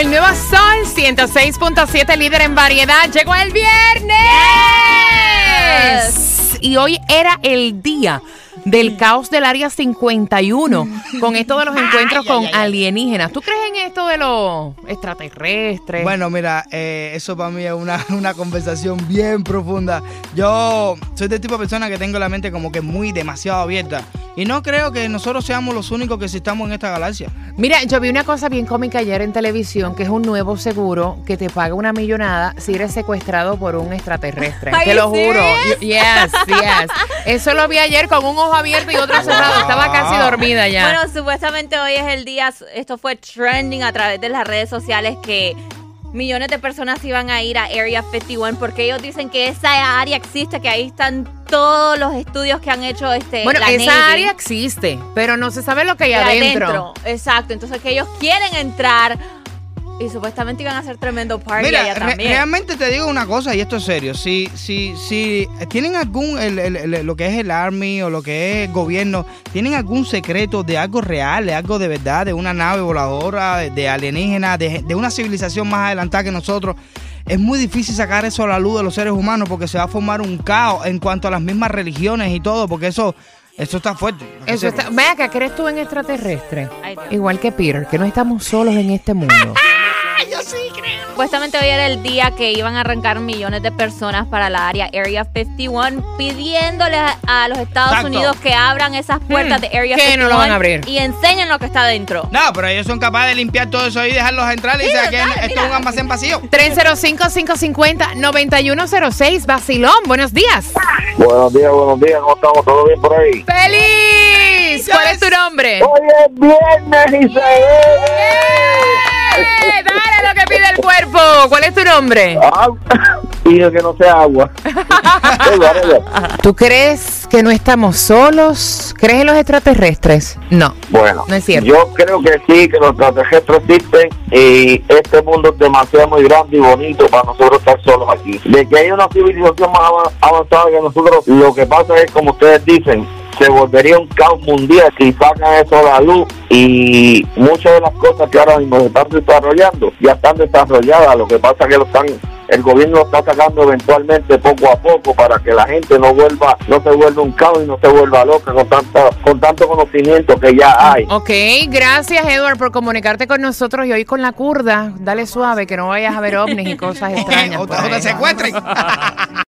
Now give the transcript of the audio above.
El nuevo Sol 106.7, líder en variedad. Llegó el viernes. Y hoy era el día del caos del área 51 con esto de los encuentros con alienígenas. ¿Tú crees en esto de los extraterrestres? Bueno, mira, eh, eso para mí es una, una conversación bien profunda. Yo soy del tipo de persona que tengo la mente como que muy demasiado abierta. Y no creo que nosotros seamos los únicos que existamos en esta galaxia. Mira, yo vi una cosa bien cómica ayer en televisión, que es un nuevo seguro que te paga una millonada si eres secuestrado por un extraterrestre. Te lo juro. Yes, yes. Eso lo vi ayer con un ojo abierto y otro cerrado. Estaba casi dormida ya. Bueno, supuestamente hoy es el día, esto fue trending a través de las redes sociales que millones de personas iban a ir a Area 51 porque ellos dicen que esa área existe, que ahí están todos los estudios que han hecho este bueno, la esa Navy área existe, pero no se sabe lo que hay de adentro. Exacto, entonces que ellos quieren entrar y supuestamente iban a hacer tremendo party Mira, allá re- también. realmente te digo una cosa, y esto es serio. Si, si, si tienen algún, el- el- el- lo que es el Army o lo que es el gobierno, tienen algún secreto de algo real, de algo de verdad, de una nave voladora, de, de alienígena, de, de una civilización más adelantada que nosotros, es muy difícil sacar eso a la luz de los seres humanos porque se va a formar un caos en cuanto a las mismas religiones y todo, porque eso, eso está fuerte. Eso está, vea que crees tú en extraterrestre. Igual que Peter, que no estamos solos en este mundo. Supuestamente hoy era el día que iban a arrancar millones de personas para la área Area 51, pidiéndole a, a los Estados Exacto. Unidos que abran esas puertas Hmm, de Area que 51 no lo van a abrir. y enseñen lo que está dentro. No, pero ellos son capaces de limpiar todo eso ahí y dejarlos entrar y Sí, dicen que esto es un almacén vacío. 305-550-9106, Basilón, buenos días. Buenos días, buenos días, ¿cómo estamos? ¿Todo bien por ahí? ¡Feliz! ¿Cuál es tu nombre? Hoy es viernes, Isabel. ¡Eh! Lo que pide el cuerpo. ¿Cuál es tu nombre? Ah, Pido que no sea agua. ¿Tú crees que no estamos solos? ¿Crees en los extraterrestres? No. bueno, No es cierto. yo creo que sí, que los extraterrestres existen y este mundo es demasiado muy grande y bonito para nosotros estar solos aquí. De que hay una civilización más ava- avanzada que nosotros, lo que pasa es, como ustedes dicen, se volvería un caos mundial si sacan eso a la luz y muchas de las cosas que ahora mismo se están desarrollando ya están desarrolladas, lo que pasa que lo están el gobierno lo está sacando eventualmente poco a poco para que la gente no vuelva, no se vuelva un caos y no se vuelva loca con tanto, con tanto conocimiento que ya hay. Ok, gracias Edward por comunicarte con nosotros y hoy con la curda. Dale suave que no vayas a ver ovnis y cosas extrañas. o, te secuestren.